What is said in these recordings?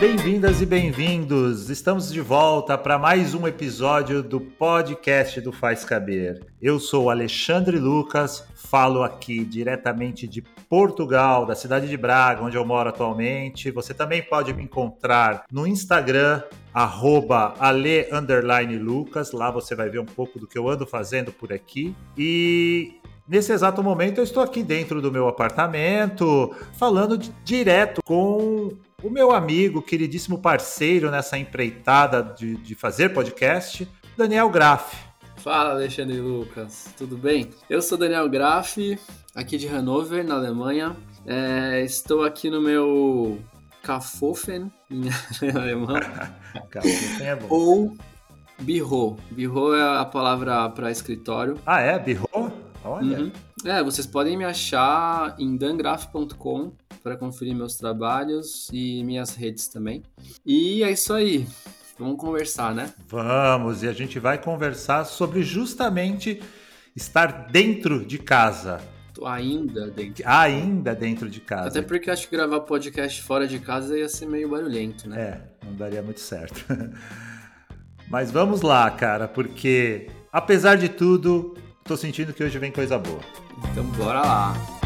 Bem-vindas e bem-vindos! Estamos de volta para mais um episódio do podcast do Faz Caber. Eu sou Alexandre Lucas, falo aqui diretamente de Portugal, da cidade de Braga, onde eu moro atualmente. Você também pode me encontrar no Instagram, arroba. Lá você vai ver um pouco do que eu ando fazendo por aqui. E Nesse exato momento, eu estou aqui dentro do meu apartamento, falando de, direto com o meu amigo, queridíssimo parceiro nessa empreitada de, de fazer podcast, Daniel Graff. Fala, Alexandre Lucas, tudo bem? Eu sou Daniel Graff, aqui de Hannover, na Alemanha. É, estou aqui no meu Kafofen, em alemão. Kafofen é bom. Ou Birro. Birro é a palavra para escritório. Ah, é? Birro? Olha. Uhum. É, vocês podem me achar em dangraph.com para conferir meus trabalhos e minhas redes também. E é isso aí. Vamos conversar, né? Vamos, e a gente vai conversar sobre justamente estar dentro de casa. Tô ainda dentro. Ainda dentro de casa. Até porque acho que gravar podcast fora de casa ia ser meio barulhento, né? É, não daria muito certo. Mas vamos lá, cara, porque apesar de tudo, Tô sentindo que hoje vem coisa boa. Então bora lá.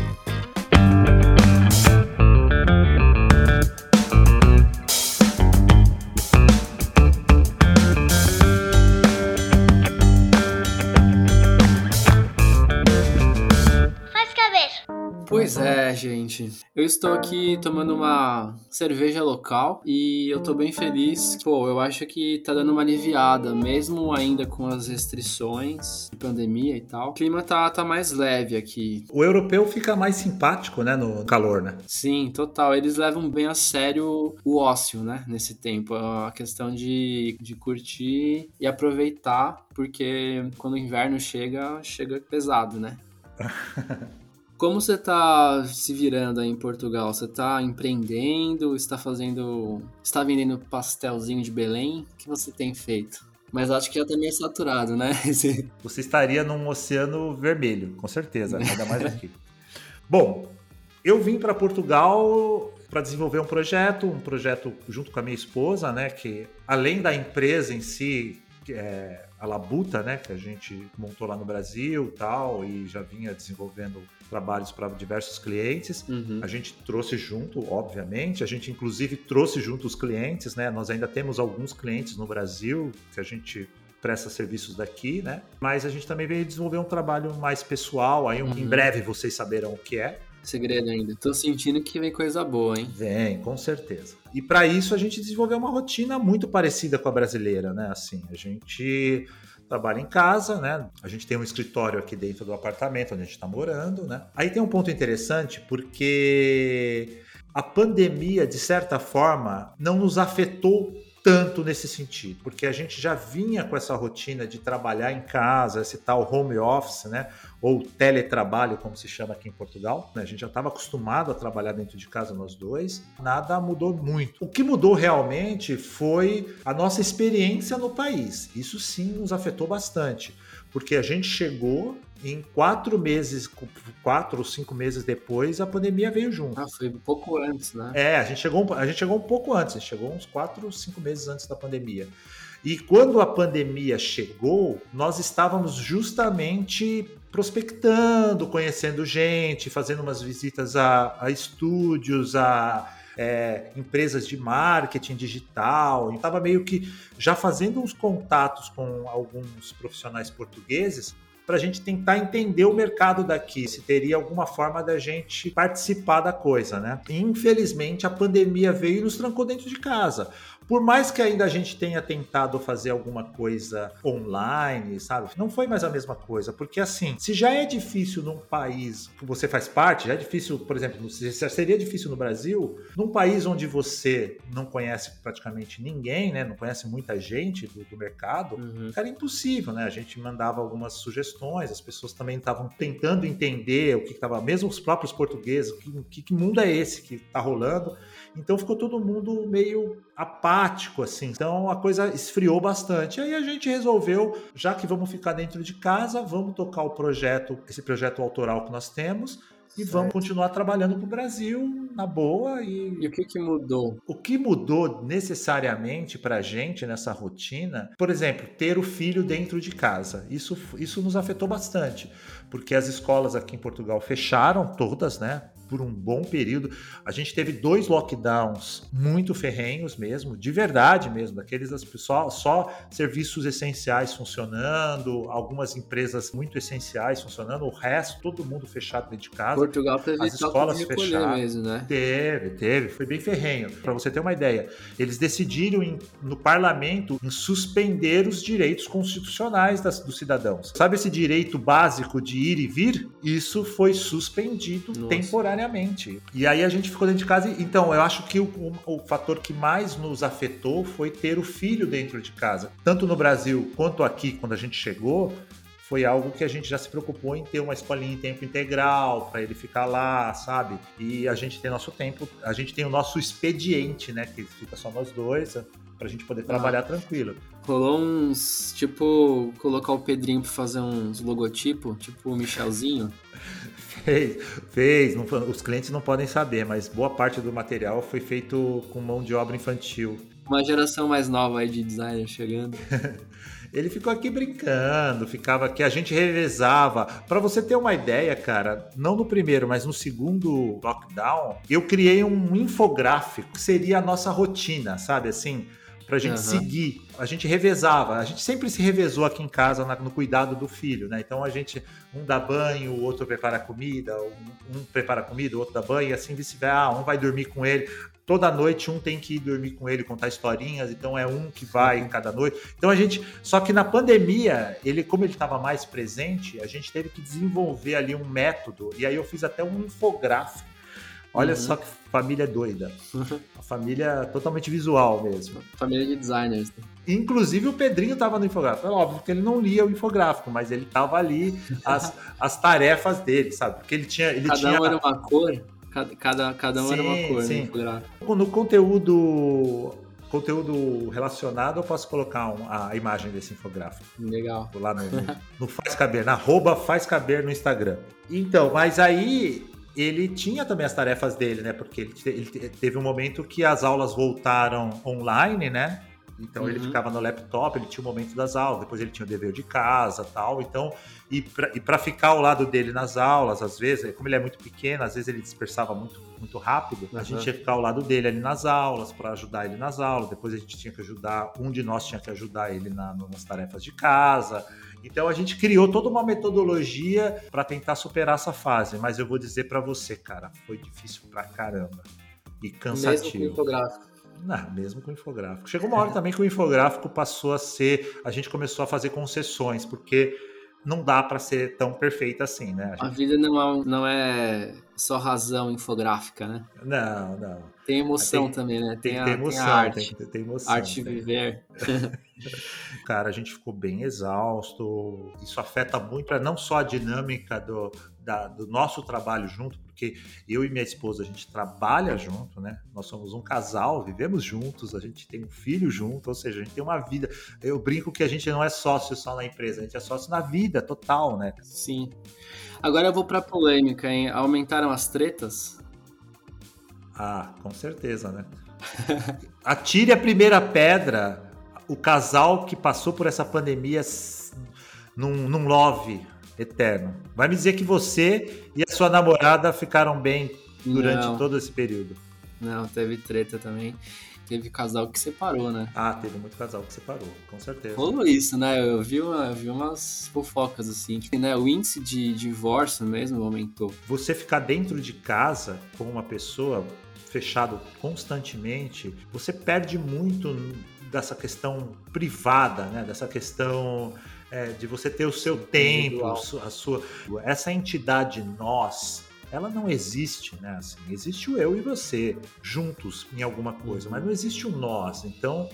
Pois é, gente. Eu estou aqui tomando uma cerveja local e eu tô bem feliz. Pô, eu acho que tá dando uma aliviada, mesmo ainda com as restrições, pandemia e tal. O clima tá, tá mais leve aqui. O europeu fica mais simpático, né, no calor, né? Sim, total. Eles levam bem a sério o ócio, né, nesse tempo. A questão de, de curtir e aproveitar, porque quando o inverno chega, chega pesado, né? Como você está se virando aí em Portugal? Você está empreendendo? Está fazendo. Está vendendo pastelzinho de Belém? O que você tem feito? Mas acho que já tá meio saturado, né? Você estaria num oceano vermelho, com certeza, ainda mais aqui. Bom, eu vim para Portugal para desenvolver um projeto, um projeto junto com a minha esposa, né? Que além da empresa em si, é, a Labuta, né, que a gente montou lá no Brasil tal, e já vinha desenvolvendo trabalhos para diversos clientes. Uhum. A gente trouxe junto, obviamente, a gente inclusive trouxe junto os clientes, né? Nós ainda temos alguns clientes no Brasil que a gente presta serviços daqui, né? Mas a gente também veio desenvolver um trabalho mais pessoal, aí uhum. em breve vocês saberão o que é. Segredo ainda. Tô sentindo que vem coisa boa, hein? Vem, com certeza. E para isso a gente desenvolveu uma rotina muito parecida com a brasileira, né? Assim, a gente trabalha em casa, né? A gente tem um escritório aqui dentro do apartamento onde a gente está morando, né? Aí tem um ponto interessante porque a pandemia, de certa forma, não nos afetou tanto nesse sentido, porque a gente já vinha com essa rotina de trabalhar em casa, esse tal home office, né? Ou teletrabalho, como se chama aqui em Portugal. Né? A gente já estava acostumado a trabalhar dentro de casa nós dois. Nada mudou muito. O que mudou realmente foi a nossa experiência no país. Isso sim nos afetou bastante, porque a gente chegou em quatro meses, quatro ou cinco meses depois, a pandemia veio junto. Ah, foi um pouco antes, né? É, a gente chegou, a gente chegou um pouco antes, a gente chegou uns quatro, cinco meses antes da pandemia. E quando a pandemia chegou, nós estávamos justamente prospectando, conhecendo gente, fazendo umas visitas a, a estúdios, a é, empresas de marketing digital. Estava meio que já fazendo uns contatos com alguns profissionais portugueses para a gente tentar entender o mercado daqui, se teria alguma forma da gente participar da coisa, né? Infelizmente, a pandemia veio e nos trancou dentro de casa. Por mais que ainda a gente tenha tentado fazer alguma coisa online, sabe? Não foi mais a mesma coisa, porque assim, se já é difícil num país que você faz parte, já é difícil, por exemplo, seria difícil no Brasil, num país onde você não conhece praticamente ninguém, né? Não conhece muita gente do, do mercado, uhum. era impossível, né? A gente mandava algumas sugestões, as pessoas também estavam tentando entender o que estava, mesmo os próprios portugueses, que, que mundo é esse que está rolando. Então ficou todo mundo meio apático, assim. Então a coisa esfriou bastante. Aí a gente resolveu, já que vamos ficar dentro de casa, vamos tocar o projeto, esse projeto autoral que nós temos, e vamos continuar trabalhando para o Brasil na boa. E... e o que, que mudou? O que mudou necessariamente para a gente nessa rotina, por exemplo, ter o filho dentro de casa. Isso, isso nos afetou bastante, porque as escolas aqui em Portugal fecharam todas, né? Por um bom período. A gente teve dois lockdowns muito ferrenhos mesmo, de verdade mesmo, daqueles só, só serviços essenciais funcionando, algumas empresas muito essenciais funcionando, o resto, todo mundo fechado dentro de casa. Portugal teve as escolas fechadas. mesmo, né? Teve, teve, foi bem ferrenho. Para você ter uma ideia, eles decidiram em, no parlamento em suspender os direitos constitucionais das, dos cidadãos. Sabe esse direito básico de ir e vir? Isso foi suspendido Nossa. temporariamente diariamente. E aí a gente ficou dentro de casa. Então, eu acho que o, o, o, fator que mais nos afetou foi ter o filho dentro de casa. Tanto no Brasil quanto aqui, quando a gente chegou, foi algo que a gente já se preocupou em ter uma escolinha em tempo integral para ele ficar lá, sabe? E a gente tem nosso tempo, a gente tem o nosso expediente, né? Que fica só nós dois, pra gente poder trabalhar ah. tranquilo. Rolou uns, tipo, colocar o Pedrinho pra fazer uns logotipo, tipo o Michelzinho. Fez, fez. Não, os clientes não podem saber, mas boa parte do material foi feito com mão de obra infantil. Uma geração mais nova aí de designer chegando. Ele ficou aqui brincando, ficava aqui, a gente revezava. Para você ter uma ideia, cara, não no primeiro, mas no segundo lockdown, eu criei um infográfico que seria a nossa rotina, sabe assim? Pra gente uhum. seguir. A gente revezava, a gente sempre se revezou aqui em casa no cuidado do filho, né? Então a gente, um dá banho, o outro prepara comida, um, um prepara comida, o outro dá banho, e assim vice-versa. Ah, um vai dormir com ele. Toda noite um tem que ir dormir com ele, contar historinhas, então é um que vai em cada noite. Então a gente. Só que na pandemia, ele, como ele estava mais presente, a gente teve que desenvolver ali um método, e aí eu fiz até um infográfico Olha uhum. só que família doida. A família totalmente visual mesmo. Família de designers. Inclusive o Pedrinho estava no infográfico. É óbvio que ele não lia o infográfico, mas ele estava ali as, as tarefas dele, sabe? Porque ele tinha. Ele cada tinha... um era uma cor. Cada, cada, cada um sim, era uma cor sim. no infográfico. No conteúdo conteúdo relacionado, eu posso colocar um, a imagem desse infográfico. Legal. Lá no, no, no Faz Caber, na arroba Faz Caber no Instagram. Então, mas aí ele tinha também as tarefas dele, né? Porque ele, ele teve um momento que as aulas voltaram online, né? Então uhum. ele ficava no laptop, ele tinha o momento das aulas, depois ele tinha o dever de casa tal. Então, e para ficar ao lado dele nas aulas, às vezes, como ele é muito pequeno, às vezes ele dispersava muito, muito rápido, uhum. a gente tinha que ficar ao lado dele ali nas aulas, para ajudar ele nas aulas. Depois a gente tinha que ajudar, um de nós tinha que ajudar ele na, nas tarefas de casa. Então a gente criou toda uma metodologia para tentar superar essa fase, mas eu vou dizer para você, cara, foi difícil pra caramba e cansativo. Mesmo com infográfico. Não, mesmo com infográfico. Chegou uma hora também que o infográfico passou a ser, a gente começou a fazer concessões, porque não dá para ser tão perfeita assim, né? A, gente... a vida não é, não é só razão infográfica, né? Não, não. Tem emoção tem, tem, também, né? Tem, tem, a, tem emoção, tem arte. Tem, tem emoção. Arte viver. Cara, a gente ficou bem exausto. Isso afeta muito não só a dinâmica do, da, do nosso trabalho junto, porque eu e minha esposa a gente trabalha junto, né? Nós somos um casal, vivemos juntos, a gente tem um filho junto, ou seja, a gente tem uma vida. Eu brinco que a gente não é sócio só na empresa, a gente é sócio na vida total, né? Sim. Agora eu vou para polêmica, hein? Aumentaram as tretas? Ah, com certeza, né? Atire a primeira pedra o casal que passou por essa pandemia num, num love eterno. Vai me dizer que você e a sua namorada ficaram bem durante Não. todo esse período. Não, teve treta também. Teve casal que separou, né? Ah, teve muito casal que separou, com certeza. Rolou isso, né? Eu vi, uma, eu vi umas fofocas assim. Que, né, o índice de divórcio mesmo aumentou. Você ficar dentro de casa com uma pessoa fechado constantemente, você perde muito dessa questão privada, né? Dessa questão é, de você ter o seu tempo, a sua, essa entidade nós, ela não existe, né? Assim, existe o eu e você juntos em alguma coisa, mas não existe o nós. Então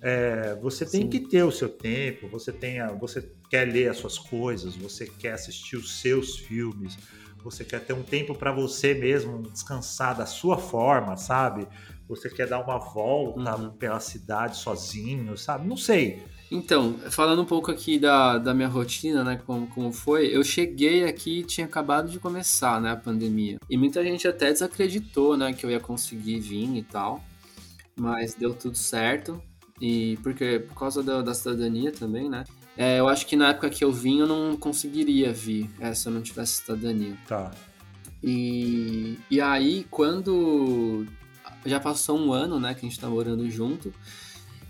é, você tem Sim. que ter o seu tempo, você tem a, você quer ler as suas coisas, você quer assistir os seus filmes, você quer ter um tempo para você mesmo descansar da sua forma, sabe? Você quer dar uma volta uhum. pela cidade sozinho, sabe? Não sei Então, falando um pouco aqui da, da minha rotina, né, como, como foi, eu cheguei aqui e tinha acabado de começar, né, a pandemia. E muita gente até desacreditou, né, que eu ia conseguir vir e tal, mas deu tudo certo. E porque por causa da, da cidadania também, né? É, eu acho que na época que eu vim eu não conseguiria vir é, se eu não tivesse cidadania. Tá. E, e aí, quando já passou um ano, né, que a gente tá morando junto,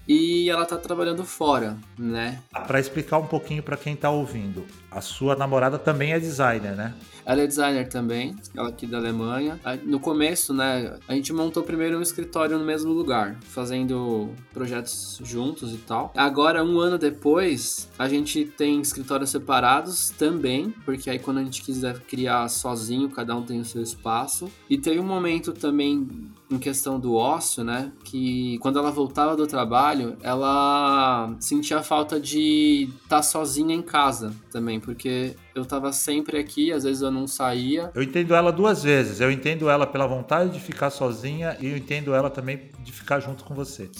e ela tá trabalhando fora, né? Para explicar um pouquinho para quem tá ouvindo, a sua namorada também é designer, né? Ela é designer também, ela aqui da Alemanha. No começo, né, a gente montou primeiro um escritório no mesmo lugar, fazendo projetos juntos e tal. Agora, um ano depois, a gente tem escritórios separados também, porque aí quando a gente quiser criar sozinho, cada um tem o seu espaço. E tem um momento também em questão do ócio, né? Que quando ela voltava do trabalho, ela sentia falta de estar tá sozinha em casa também, porque eu tava sempre aqui, às vezes eu não saía. Eu entendo ela duas vezes. Eu entendo ela pela vontade de ficar sozinha e eu entendo ela também de ficar junto com você.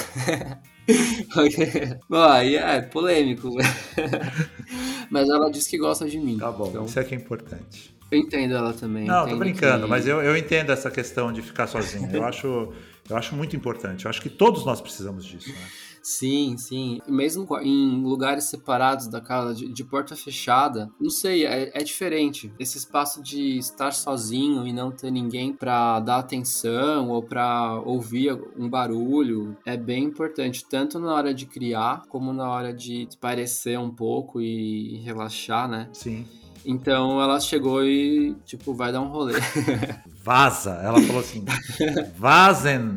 Bom, aí é polêmico. Mas ela diz que gosta de mim. Tá bom, então... isso é que é importante. Eu entendo ela também. Não, tô brincando, que... mas eu, eu entendo essa questão de ficar sozinho. Eu acho, eu acho muito importante. Eu acho que todos nós precisamos disso, né? Sim, sim. Mesmo em lugares separados da casa, de, de porta fechada, não sei, é, é, diferente. Esse espaço de estar sozinho e não ter ninguém para dar atenção ou para ouvir um barulho é bem importante, tanto na hora de criar como na hora de parecer um pouco e relaxar, né? Sim. Então ela chegou e, tipo, vai dar um rolê. Vaza. Ela falou assim: vazem.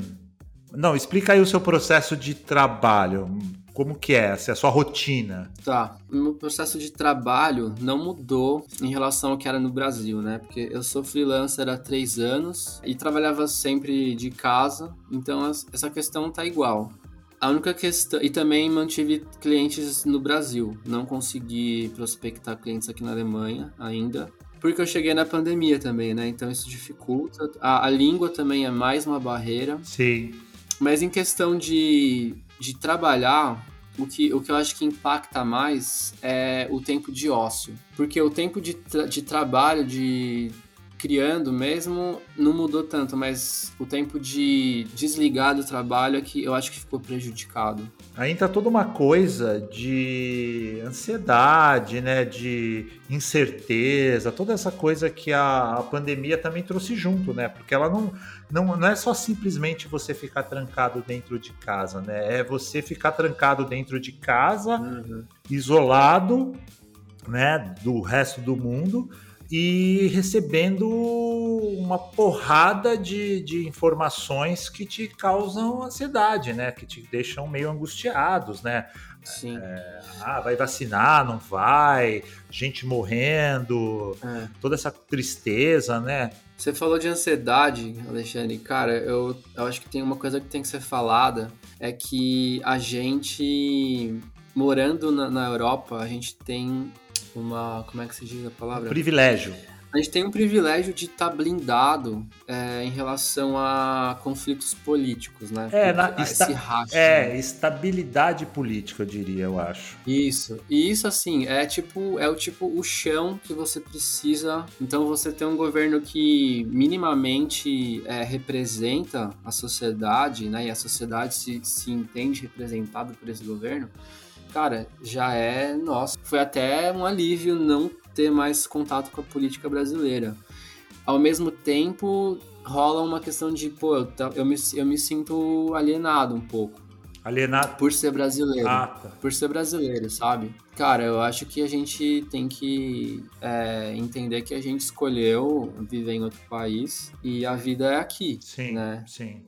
Não, explica aí o seu processo de trabalho. Como que é? Essa é a sua rotina? Tá. Meu processo de trabalho não mudou em relação ao que era no Brasil, né? Porque eu sou freelancer há três anos e trabalhava sempre de casa, então essa questão tá igual. A única questão. E também mantive clientes no Brasil. Não consegui prospectar clientes aqui na Alemanha ainda. Porque eu cheguei na pandemia também, né? Então isso dificulta. A, a língua também é mais uma barreira. Sim. Mas em questão de, de trabalhar, o que, o que eu acho que impacta mais é o tempo de ócio. Porque o tempo de, tra de trabalho, de criando mesmo não mudou tanto, mas o tempo de desligar do trabalho é que eu acho que ficou prejudicado. Aí entra toda uma coisa de ansiedade, né, de incerteza, toda essa coisa que a, a pandemia também trouxe junto, né? Porque ela não, não, não é só simplesmente você ficar trancado dentro de casa, né? É você ficar trancado dentro de casa, uhum. isolado, né, do resto do mundo e recebendo uma porrada de, de informações que te causam ansiedade, né? Que te deixam meio angustiados, né? Sim. É, ah, vai vacinar, não vai, gente morrendo, é. toda essa tristeza, né? Você falou de ansiedade, Alexandre. Cara, eu, eu acho que tem uma coisa que tem que ser falada, é que a gente, morando na, na Europa, a gente tem uma. Como é que se diz a palavra? Um privilégio. A gente tem um privilégio de estar tá blindado é, em relação a conflitos políticos, né? É, na, esta, racha, é né? estabilidade política, eu diria, eu acho. Isso. E isso, assim, é tipo, é o tipo o chão que você precisa. Então, você tem um governo que minimamente é, representa a sociedade, né? E a sociedade se, se entende representada por esse governo cara, já é nossa. Foi até um alívio não ter mais contato com a política brasileira. Ao mesmo tempo, rola uma questão de, pô, eu, eu, me, eu me sinto alienado um pouco. Alienado? Por ser brasileiro. Ah, tá. Por ser brasileiro, sabe? Cara, eu acho que a gente tem que é, entender que a gente escolheu viver em outro país e a vida é aqui. Sim, né? sim.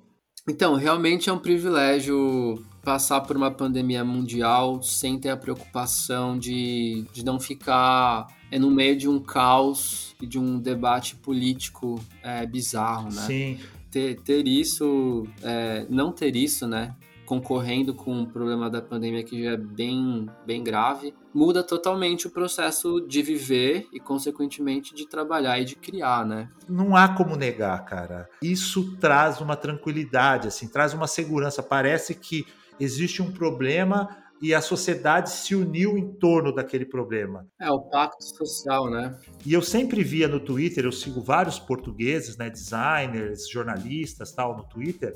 Então, realmente é um privilégio passar por uma pandemia mundial sem ter a preocupação de, de não ficar é, no meio de um caos e de um debate político é, bizarro, né? Sim. Ter, ter isso, é, não ter isso, né? concorrendo com o problema da pandemia que já é bem, bem grave, muda totalmente o processo de viver e, consequentemente, de trabalhar e de criar, né? Não há como negar, cara. Isso traz uma tranquilidade, assim, traz uma segurança. Parece que existe um problema, e a sociedade se uniu em torno daquele problema. É, o pacto social, né? E eu sempre via no Twitter, eu sigo vários portugueses, né, designers, jornalistas, tal, no Twitter,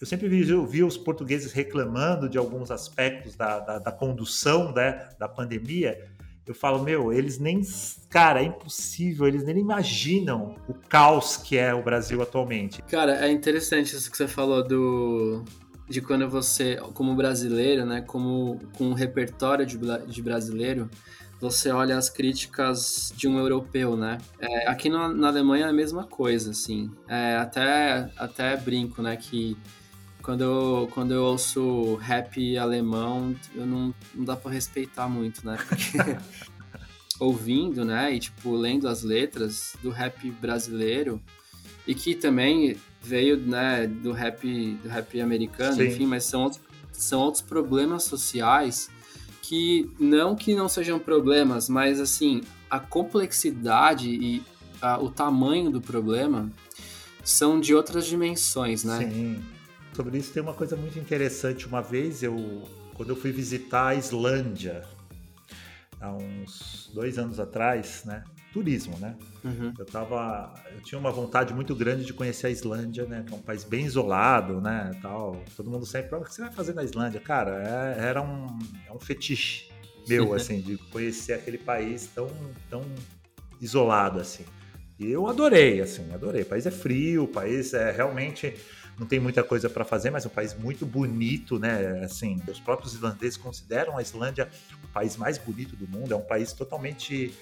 eu sempre vi, eu vi os portugueses reclamando de alguns aspectos da, da, da condução né, da pandemia, eu falo, meu, eles nem. Cara, é impossível, eles nem imaginam o caos que é o Brasil atualmente. Cara, é interessante isso que você falou do. De quando você, como brasileiro, né, como com um repertório de, de brasileiro, você olha as críticas de um europeu, né? É, aqui na, na, Alemanha é a mesma coisa, assim. É, até, até brinco, né, que quando eu, quando eu ouço rap alemão, eu não, não dá pra respeitar muito, né? Porque ouvindo, né, e tipo, lendo as letras do rap brasileiro, e que também veio, né, do rap, do rap americano, Sim. enfim, mas são outros, são outros problemas sociais que não que não sejam problemas, mas assim, a complexidade e a, o tamanho do problema são de outras dimensões, né? Sim. Sobre isso tem uma coisa muito interessante. Uma vez eu, quando eu fui visitar a Islândia, há uns dois anos atrás, né? Turismo, né? Uhum. Eu tava, eu tinha uma vontade muito grande de conhecer a Islândia, né? Que é um país bem isolado, né? Tal. Todo mundo sempre, o que você vai fazer na Islândia, cara? É, era um, é um fetiche meu, assim, de conhecer aquele país tão, tão isolado, assim. E eu adorei, assim, adorei. O país é frio, o país é realmente não tem muita coisa para fazer, mas é um país muito bonito, né? Assim, os próprios islandeses consideram a Islândia o país mais bonito do mundo. É um país totalmente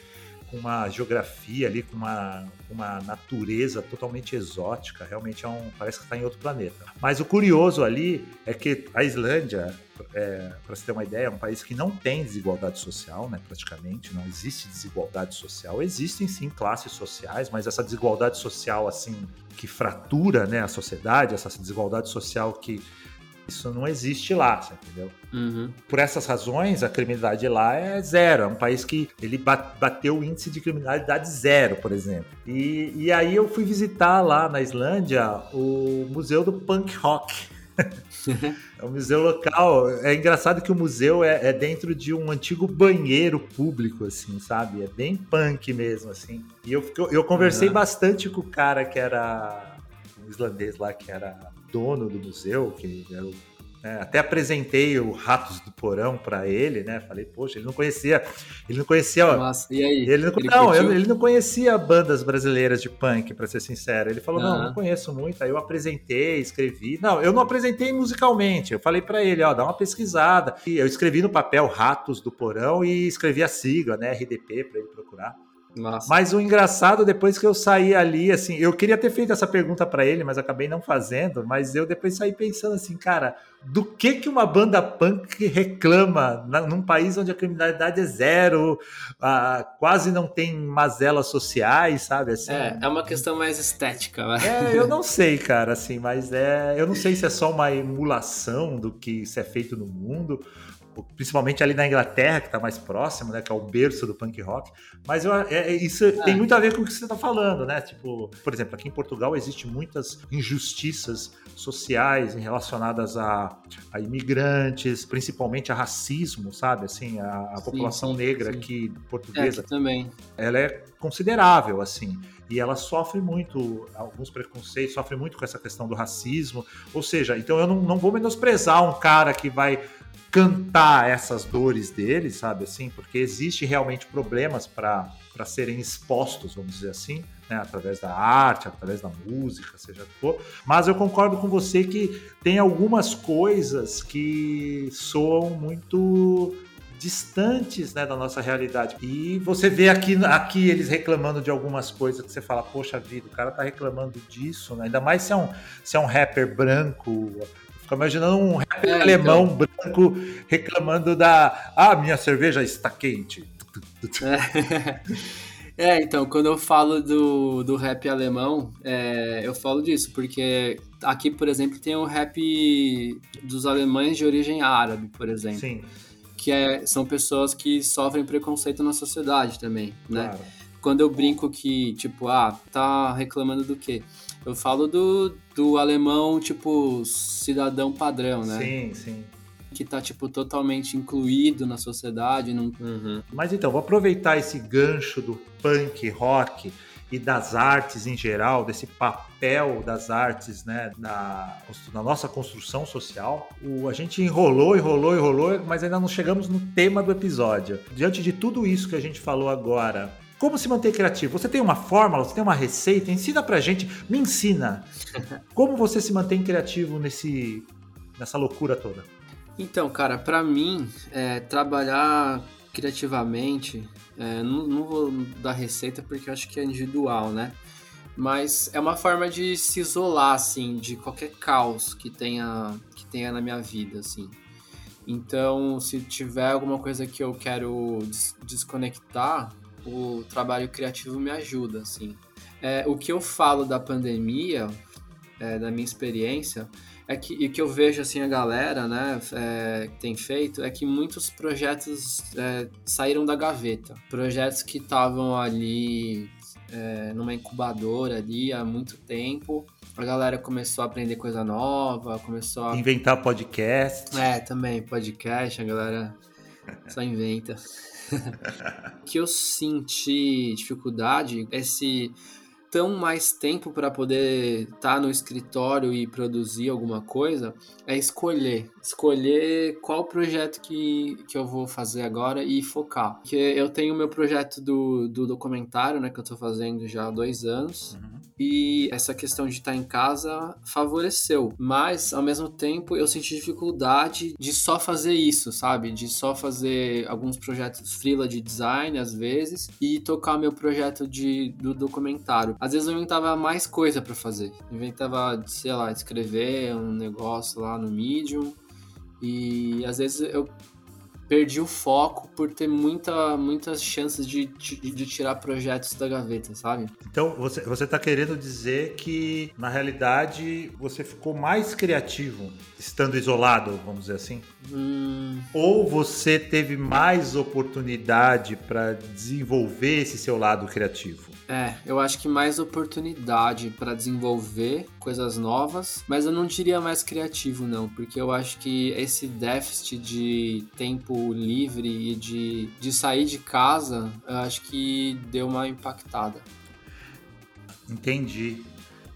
com uma geografia ali, com uma, uma natureza totalmente exótica. Realmente é um, parece que está em outro planeta. Mas o curioso ali é que a Islândia, é, para você ter uma ideia, é um país que não tem desigualdade social, né? Praticamente não existe desigualdade social. Existem sim classes sociais, mas essa desigualdade social assim que fratura né, a sociedade, essa desigualdade social que isso não existe lá, entendeu? Uhum. Por essas razões, a criminalidade lá é zero. É um país que ele bateu o índice de criminalidade zero, por exemplo. E, e aí eu fui visitar lá na Islândia o Museu do Punk Rock. é um museu local. É engraçado que o museu é, é, dentro de um antigo banheiro público, assim, sabe? É bem punk mesmo, assim. E eu, eu conversei uhum. bastante com o cara que era um islandês lá, que era dono do museu, que era o é, até apresentei o Ratos do Porão para ele, né? Falei, poxa, ele não conhecia, ele não conhecia, ó, Nossa, e aí? Ele não, ele não ele não conhecia bandas brasileiras de punk, para ser sincero. Ele falou, uhum. não, não conheço muito. Aí eu apresentei, escrevi. Não, eu não apresentei musicalmente. Eu falei para ele, ó, dá uma pesquisada. E eu escrevi no papel Ratos do Porão e escrevi a sigla, né? RDP para ele procurar. Nossa. Mas o engraçado, depois que eu saí ali, assim, eu queria ter feito essa pergunta para ele, mas acabei não fazendo. Mas eu depois saí pensando assim, cara, do que que uma banda punk reclama na, num país onde a criminalidade é zero, ah, quase não tem mazelas sociais, sabe? Assim, é, é uma questão mais estética, né? É, eu não sei, cara, assim, mas é, eu não sei se é só uma emulação do que se é feito no mundo principalmente ali na Inglaterra, que está mais próximo, né, que é o berço do punk rock. Mas eu, é, é isso é. tem muito a ver com o que você está falando, né? Tipo, por exemplo, aqui em Portugal existe muitas injustiças sociais relacionadas a, a imigrantes, principalmente a racismo, sabe? Assim, a, a sim, população sim, negra sim. aqui portuguesa é, também. Ela é considerável, assim e ela sofre muito, alguns preconceitos, sofre muito com essa questão do racismo. Ou seja, então eu não, não vou menosprezar um cara que vai cantar essas dores dele, sabe assim? Porque existe realmente problemas para serem expostos, vamos dizer assim, né? através da arte, através da música, seja o que for. Mas eu concordo com você que tem algumas coisas que soam muito distantes né, da nossa realidade. E você vê aqui, aqui eles reclamando de algumas coisas que você fala, poxa vida, o cara tá reclamando disso, né? Ainda mais se é um, se é um rapper branco, Fico imaginando um rapper é, alemão então... branco reclamando da. Ah, minha cerveja está quente. É. é, então, quando eu falo do, do rap alemão, é, eu falo disso, porque aqui, por exemplo, tem o rap dos alemães de origem árabe, por exemplo. Sim. Que é, são pessoas que sofrem preconceito na sociedade também, né? Claro. Quando eu brinco que, tipo, ah, tá reclamando do quê? Eu falo do, do alemão, tipo, cidadão padrão, né? Sim, sim. que tá, tipo, totalmente incluído na sociedade. Não... Uhum. Mas então, vou aproveitar esse gancho do punk rock e das artes em geral, desse papel das artes né, na, na nossa construção social. O, a gente enrolou, enrolou, enrolou, mas ainda não chegamos no tema do episódio. Diante de tudo isso que a gente falou agora, como se manter criativo? Você tem uma fórmula, você tem uma receita? Ensina pra gente, me ensina. Como você se mantém criativo nesse, nessa loucura toda? Então, cara, para mim, é, trabalhar criativamente, é, não, não, vou dar receita porque eu acho que é individual, né? Mas é uma forma de se isolar, assim, de qualquer caos que tenha, que tenha na minha vida, assim. Então, se tiver alguma coisa que eu quero des desconectar, o trabalho criativo me ajuda, assim. É, o que eu falo da pandemia, é, da minha experiência, é que, e que eu vejo assim a galera, né, é, tem feito, é que muitos projetos é, saíram da gaveta. Projetos que estavam ali é, numa incubadora ali há muito tempo. A galera começou a aprender coisa nova, começou a... Inventar podcast. É, também, podcast, a galera só inventa. que eu senti dificuldade é se tão mais tempo para poder estar tá no escritório e produzir alguma coisa é escolher. Escolher qual projeto que, que eu vou fazer agora e focar. Porque eu tenho o meu projeto do, do documentário, né, que eu estou fazendo já há dois anos. Uhum. E essa questão de estar em casa favoreceu. Mas, ao mesmo tempo, eu senti dificuldade de só fazer isso, sabe? De só fazer alguns projetos freela de design, às vezes, e tocar meu projeto de, do documentário. Às vezes eu inventava mais coisa para fazer. inventava, sei lá, escrever um negócio lá no Medium. E às vezes eu perdi o foco por ter muita, muitas chances de, de, de, tirar projetos da gaveta, sabe? Então, você, você tá querendo dizer que, na realidade, você ficou mais criativo estando isolado, vamos dizer assim? Hum... Ou você teve mais oportunidade para desenvolver esse seu lado criativo? É, eu acho que mais oportunidade para desenvolver coisas novas, mas eu não diria mais criativo, não, porque eu acho que esse déficit de tempo livre e de, de sair de casa, eu acho que deu uma impactada. Entendi.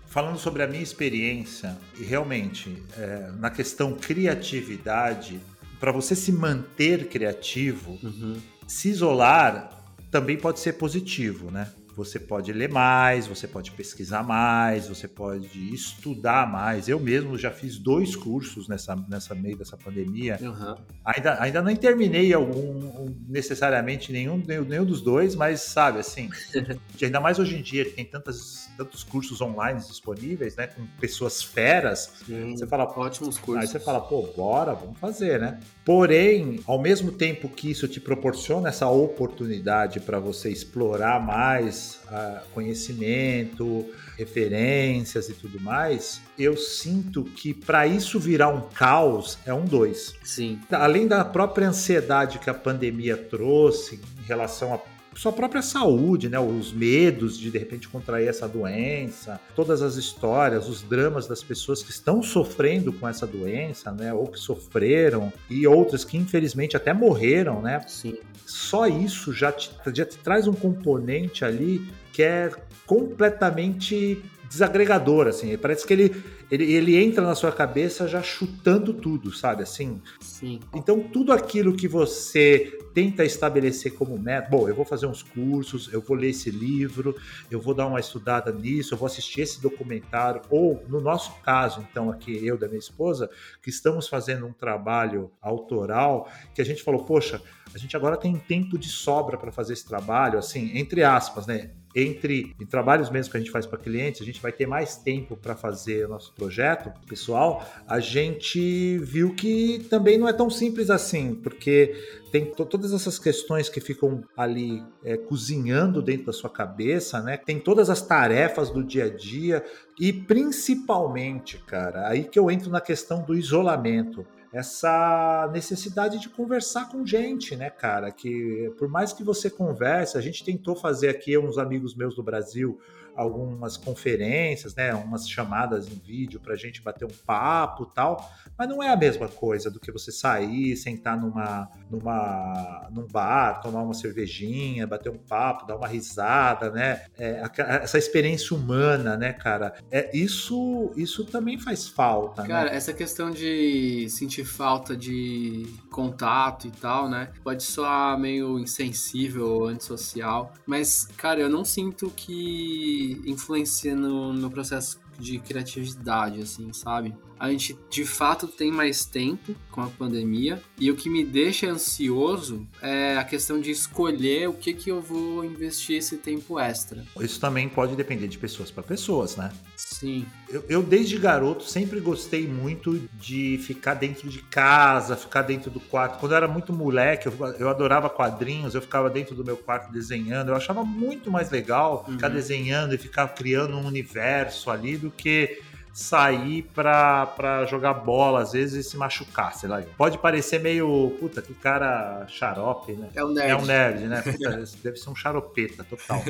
Falando sobre a minha experiência, e realmente, é, na questão criatividade, para você se manter criativo, uhum. se isolar também pode ser positivo, né? Você pode ler mais, você pode pesquisar mais, você pode estudar mais. Eu mesmo já fiz dois cursos nessa, nessa meio dessa pandemia. Uhum. Ainda, ainda não terminei algum necessariamente nenhum, nenhum, nenhum dos dois, mas sabe assim, ainda mais hoje em dia que tem tantas, tantos cursos online disponíveis, né, com pessoas feras. Sim, você fala ótimos cursos. Aí você fala, pô, bora, vamos fazer, né? Porém, ao mesmo tempo que isso te proporciona essa oportunidade para você explorar mais uh, conhecimento, referências e tudo mais, eu sinto que para isso virar um caos é um dois. Sim. Além da própria ansiedade que a pandemia trouxe em relação a sua própria saúde, né? Os medos de de repente contrair essa doença, todas as histórias, os dramas das pessoas que estão sofrendo com essa doença, né? Ou que sofreram e outras que infelizmente até morreram, né? Sim. Só isso já te, já te traz um componente ali que é completamente desagregador, assim. Parece que ele, ele, ele entra na sua cabeça já chutando tudo, sabe? Assim. Sim. Então, tudo aquilo que você tenta estabelecer como meta, bom, eu vou fazer uns cursos, eu vou ler esse livro, eu vou dar uma estudada nisso, eu vou assistir esse documentário, ou no nosso caso, então, aqui, eu da minha esposa, que estamos fazendo um trabalho autoral, que a gente falou, poxa, a gente agora tem tempo de sobra para fazer esse trabalho, assim, entre aspas, né? Entre trabalhos mesmo que a gente faz para clientes, a gente vai ter mais tempo para fazer o nosso projeto pessoal, a gente viu que também não é tão simples assim, porque tem todas essas questões que ficam ali é, cozinhando dentro da sua cabeça, né? Tem todas as tarefas do dia a dia e principalmente, cara, aí que eu entro na questão do isolamento. Essa necessidade de conversar com gente, né, cara? Que por mais que você converse, a gente tentou fazer aqui uns amigos meus do Brasil algumas conferências, né, umas chamadas em vídeo para a gente bater um papo tal, mas não é a mesma coisa do que você sair, sentar numa, numa, num bar, tomar uma cervejinha, bater um papo, dar uma risada, né? É, essa experiência humana, né, cara? É, isso, isso também faz falta. Né? Cara, né? essa questão de sentir falta de contato e tal, né? Pode soar meio insensível, antissocial, mas, cara, eu não sinto que influencia no, no processo de criatividade, assim, sabe? A gente de fato tem mais tempo com a pandemia e o que me deixa ansioso é a questão de escolher o que, que eu vou investir esse tempo extra. Isso também pode depender de pessoas para pessoas, né? Sim. Eu, eu, desde garoto, sempre gostei muito de ficar dentro de casa, ficar dentro do quarto. Quando eu era muito moleque, eu, eu adorava quadrinhos, eu ficava dentro do meu quarto desenhando. Eu achava muito mais legal ficar uhum. desenhando e ficar criando um universo ali do que sair pra, jogar bola, às vezes, e se machucar, sei lá. Pode parecer meio, puta, que cara xarope, né? É um nerd. É um nerd, né? Puta, deve ser um xaropeta total.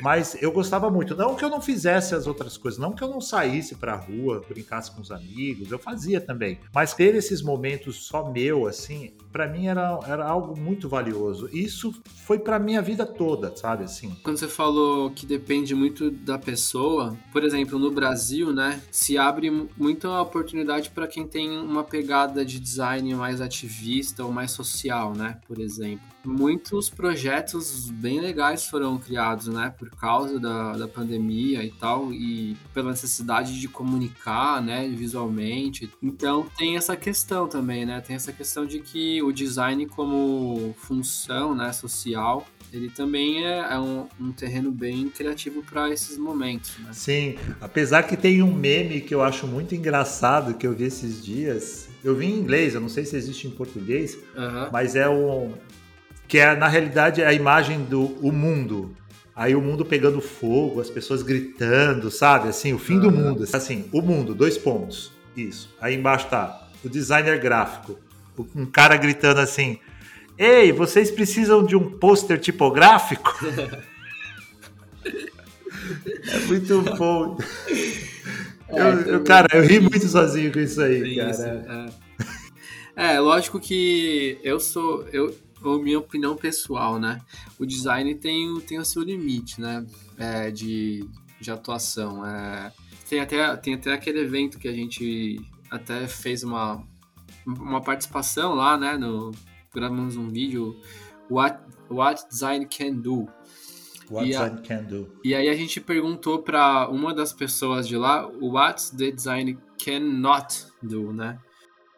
Mas eu gostava muito. Não que eu não fizesse as outras coisas, não que eu não saísse pra rua, brincasse com os amigos, eu fazia também. Mas ter esses momentos só meu, assim, para mim era, era algo muito valioso. Isso foi para minha vida toda, sabe assim. Quando você falou que depende muito da pessoa, por exemplo, no Brasil, né, se abre muita oportunidade para quem tem uma pegada de design mais ativista ou mais social, né, por exemplo muitos projetos bem legais foram criados, né, por causa da, da pandemia e tal, e pela necessidade de comunicar, né, visualmente. Então tem essa questão também, né, tem essa questão de que o design como função, né, social, ele também é, é um, um, terreno bem criativo para esses momentos. Né? Sim, apesar que tem um meme que eu acho muito engraçado que eu vi esses dias. Eu vi em inglês, eu não sei se existe em português, uhum. mas é um, que é na realidade a imagem do o mundo. Aí o mundo pegando fogo, as pessoas gritando, sabe? Assim, o fim do mundo. Assim, o mundo, dois pontos. Isso. Aí embaixo tá o designer gráfico. Um cara gritando assim: Ei, vocês precisam de um pôster tipográfico? é muito bom. É, eu, eu, cara, eu ri muito sozinho com isso aí, cara. Isso, é. é, lógico que eu sou. Eu, ou minha opinião pessoal, né? O design tem, tem o seu limite, né? É, de, de atuação. É, tem, até, tem até aquele evento que a gente até fez uma, uma participação lá, né? No, gravamos um vídeo, What, What Design Can Do. What e a, Design Can Do. E aí a gente perguntou para uma das pessoas de lá, What the Design Cannot Do, né?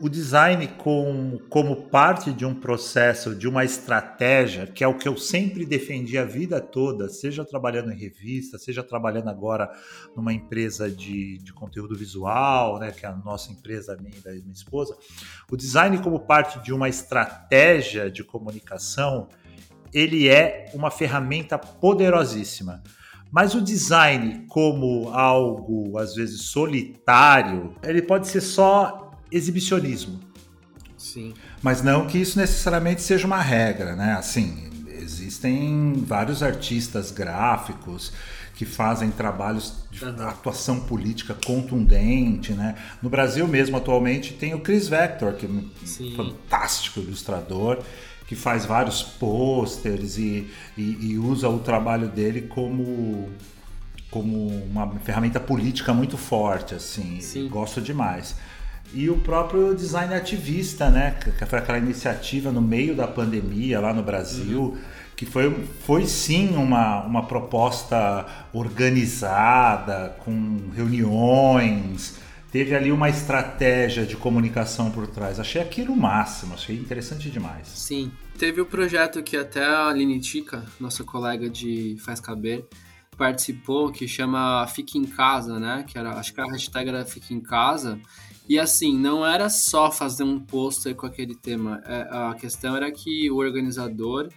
O design com, como parte de um processo, de uma estratégia, que é o que eu sempre defendi a vida toda, seja trabalhando em revista, seja trabalhando agora numa empresa de, de conteúdo visual, né, que é a nossa empresa, minha e minha esposa, o design como parte de uma estratégia de comunicação, ele é uma ferramenta poderosíssima. Mas o design como algo às vezes solitário, ele pode ser só exibicionismo. Sim. Mas não que isso necessariamente seja uma regra, né? Assim, existem vários artistas gráficos que fazem trabalhos de atuação política contundente, né? No Brasil mesmo, atualmente, tem o Chris Vector, que é um Sim. fantástico ilustrador, que faz vários pôsteres e, e, e, usa o trabalho dele como, como uma ferramenta política muito forte, assim. Sim. Gosto demais e o próprio design ativista, né? Que foi aquela iniciativa no meio da pandemia lá no Brasil, uhum. que foi, foi sim uma, uma proposta organizada, com reuniões, teve ali uma estratégia de comunicação por trás. Achei aquilo o máximo, achei interessante demais. Sim. Teve o projeto que até a Aline Tica, nossa colega de Faz Caber, participou, que chama Fique em Casa, né? Que era, acho que a hashtag era Fique em Casa e assim, não era só fazer um pôster com aquele tema. É, a questão era que o organizador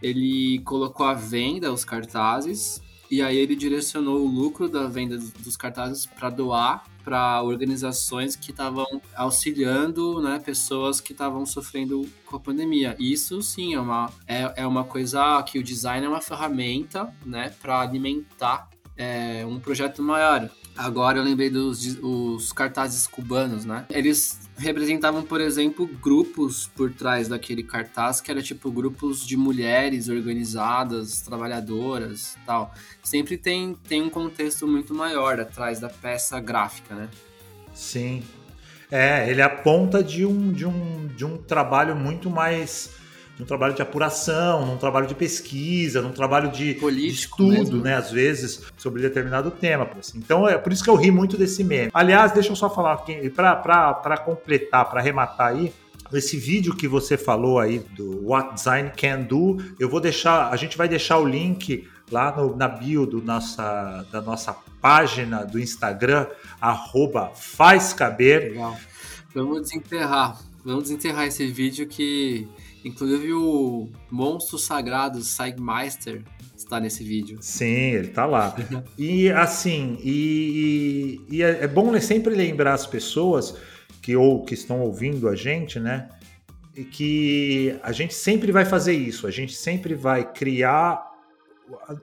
ele colocou à venda os cartazes e aí ele direcionou o lucro da venda dos cartazes para doar para organizações que estavam auxiliando né, pessoas que estavam sofrendo com a pandemia. Isso sim é uma, é, é uma coisa que o design é uma ferramenta né, para alimentar é, um projeto maior. Agora eu lembrei dos os cartazes cubanos, né? Eles representavam, por exemplo, grupos por trás daquele cartaz, que era tipo grupos de mulheres organizadas, trabalhadoras tal. Sempre tem, tem um contexto muito maior atrás da peça gráfica, né? Sim. É, ele aponta de um, de um, de um trabalho muito mais num trabalho de apuração, num trabalho de pesquisa, num trabalho de, de estudo, mesmo. né? Às vezes, sobre determinado tema. Assim. Então, é por isso que eu ri muito desse meme. Aliás, deixa eu só falar, para completar, para arrematar aí, esse vídeo que você falou aí do What Design Can Do, eu vou deixar, a gente vai deixar o link lá no, na bio do nossa, da nossa página do Instagram, arroba fazcaber. Legal. Vamos desenterrar, vamos desenterrar esse vídeo que Inclusive o monstro sagrado Sigmeister está nesse vídeo. Sim, ele está lá. e assim, e, e é, é bom sempre lembrar as pessoas que ou que estão ouvindo a gente, né? E que a gente sempre vai fazer isso, a gente sempre vai criar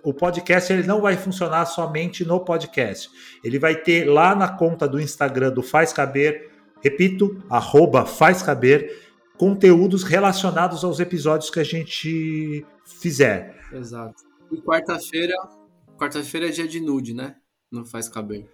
o podcast ele não vai funcionar somente no podcast. Ele vai ter lá na conta do Instagram do Faz Caber, repito, arroba Faz Caber, conteúdos relacionados aos episódios que a gente fizer. Exato. E quarta-feira, quarta-feira é dia de nude, né? Não faz cabelo.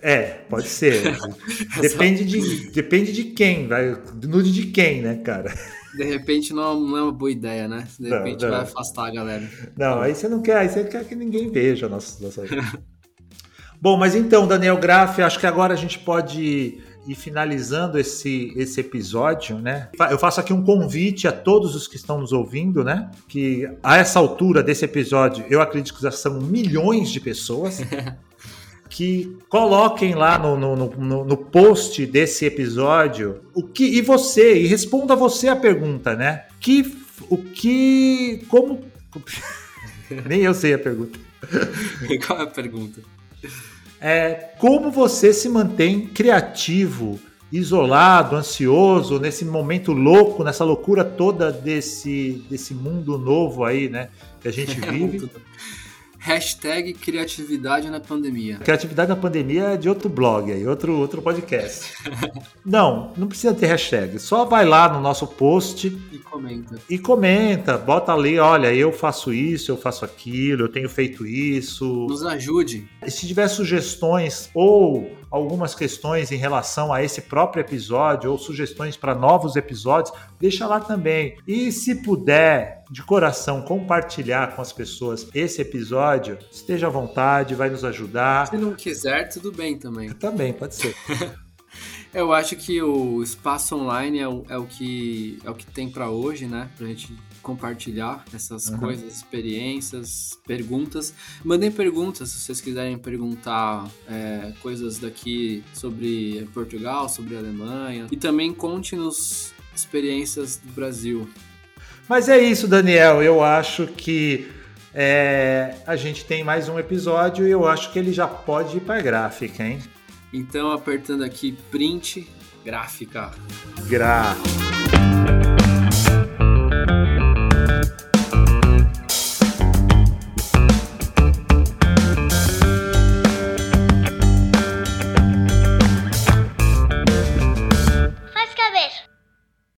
É, pode ser. depende, de, depende de quem, vai. Nude de quem, né, cara? De repente não, não é uma boa ideia, né? De repente não, não. vai afastar a galera. Não, aí você não quer, aí você quer que ninguém veja a nossa, nossa... Bom, mas então, Daniel Graff, acho que agora a gente pode e finalizando esse, esse episódio, né? Eu faço aqui um convite a todos os que estão nos ouvindo, né? Que a essa altura desse episódio, eu acredito que já são milhões de pessoas. que coloquem lá no, no, no, no, post desse episódio o que e você e responda você a pergunta, né? Que o que como nem eu sei a pergunta. Qual é a pergunta? É, como você se mantém criativo, isolado, ansioso, nesse momento louco, nessa loucura toda desse, desse mundo novo aí, né? Que a gente vive. Hashtag criatividade na pandemia. Criatividade na pandemia é de outro blog aí, outro, outro podcast. não, não precisa ter hashtag. Só vai lá no nosso post. E comenta. E comenta. Bota ali, olha, eu faço isso, eu faço aquilo, eu tenho feito isso. Nos ajude. E se tiver sugestões ou algumas questões em relação a esse próprio episódio ou sugestões para novos episódios, deixa lá também. E se puder, de coração, compartilhar com as pessoas esse episódio, esteja à vontade, vai nos ajudar. Se não quiser, tudo bem também. Também, pode ser. Eu acho que o espaço online é o, é o que é o que tem para hoje, né? Pra gente compartilhar essas uhum. coisas, experiências, perguntas. Mandem perguntas se vocês quiserem perguntar é, coisas daqui sobre Portugal, sobre Alemanha. E também conte-nos experiências do Brasil. Mas é isso, Daniel. Eu acho que é, a gente tem mais um episódio e eu acho que ele já pode ir para gráfica, hein? Então, apertando aqui print, gráfica. Gráfica.